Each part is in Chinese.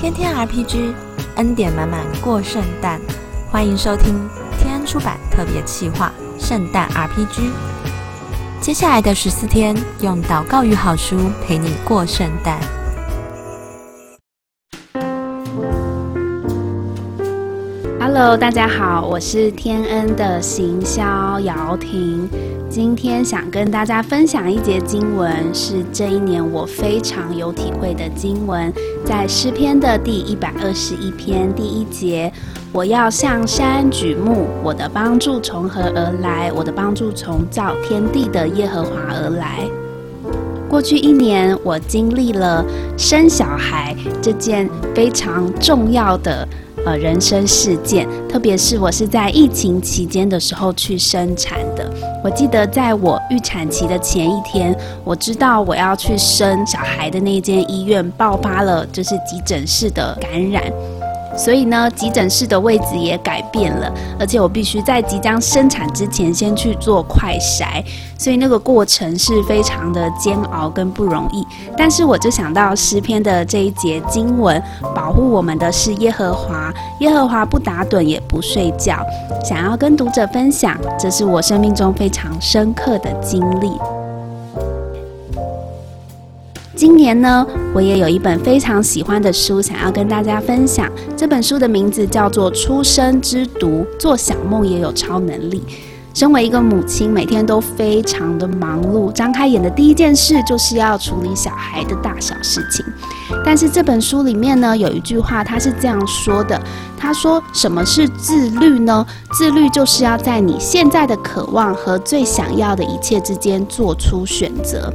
天天 RPG，恩典满满过圣诞。欢迎收听天安出版特别企划《圣诞 RPG》。接下来的十四天，用祷告与好书陪你过圣诞。Hello，大家好，我是天恩的行销姚婷。今天想跟大家分享一节经文，是这一年我非常有体会的经文，在诗篇的第一百二十一篇第一节：“我要向山举目，我的帮助从何而来？我的帮助从造天地的耶和华而来。”过去一年，我经历了生小孩这件非常重要的。呃，人生事件，特别是我是在疫情期间的时候去生产的。我记得在我预产期的前一天，我知道我要去生小孩的那间医院爆发了，就是急诊室的感染。所以呢，急诊室的位置也改变了，而且我必须在即将生产之前先去做快筛，所以那个过程是非常的煎熬跟不容易。但是我就想到诗篇的这一节经文，保护我们的是耶和华，耶和华不打盹也不睡觉，想要跟读者分享，这是我生命中非常深刻的经历。今年呢，我也有一本非常喜欢的书，想要跟大家分享。这本书的名字叫做《出生之毒》，做小梦也有超能力。身为一个母亲，每天都非常的忙碌，张开眼的第一件事就是要处理小孩的大小事情。但是这本书里面呢，有一句话，他是这样说的：他说，什么是自律呢？自律就是要在你现在的渴望和最想要的一切之间做出选择。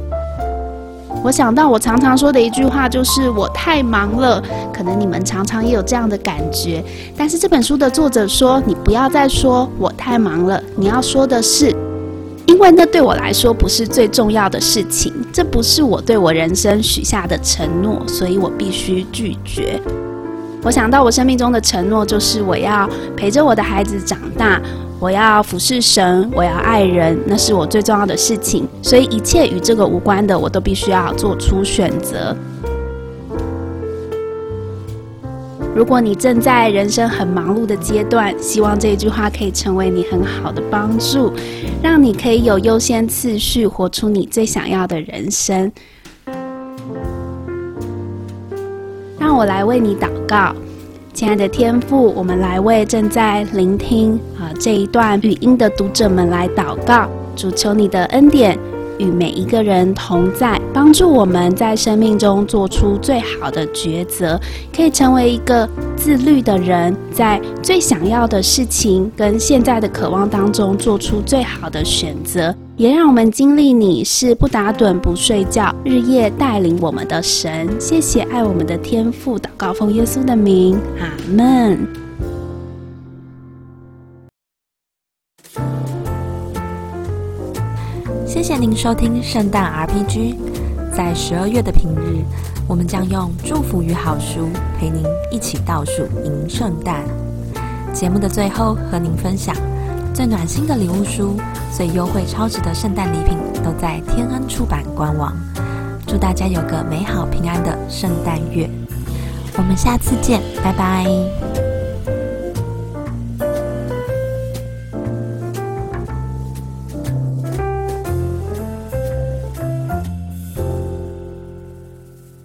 我想到我常常说的一句话，就是我太忙了。可能你们常常也有这样的感觉。但是这本书的作者说，你不要再说我太忙了，你要说的是，因为那对我来说不是最重要的事情，这不是我对我人生许下的承诺，所以我必须拒绝。我想到我生命中的承诺，就是我要陪着我的孩子长大。我要服侍神，我要爱人，那是我最重要的事情。所以一切与这个无关的，我都必须要做出选择。如果你正在人生很忙碌的阶段，希望这一句话可以成为你很好的帮助，让你可以有优先次序，活出你最想要的人生。我来为你祷告。亲爱的天父，我们来为正在聆听啊这一段语音的读者们来祷告，主求你的恩典与每一个人同在，帮助我们在生命中做出最好的抉择，可以成为一个自律的人，在最想要的事情跟现在的渴望当中做出最好的选择。也让我们经历你是不打盹不睡觉，日夜带领我们的神。谢谢爱我们的天父，祷告奉耶稣的名，阿门。谢谢您收听圣诞 RPG。在十二月的平日，我们将用祝福与好书陪您一起倒数迎圣诞。节目的最后，和您分享。最暖心的礼物书，最优惠超值的圣诞礼品，都在天恩出版官网。祝大家有个美好平安的圣诞月！我们下次见，拜拜。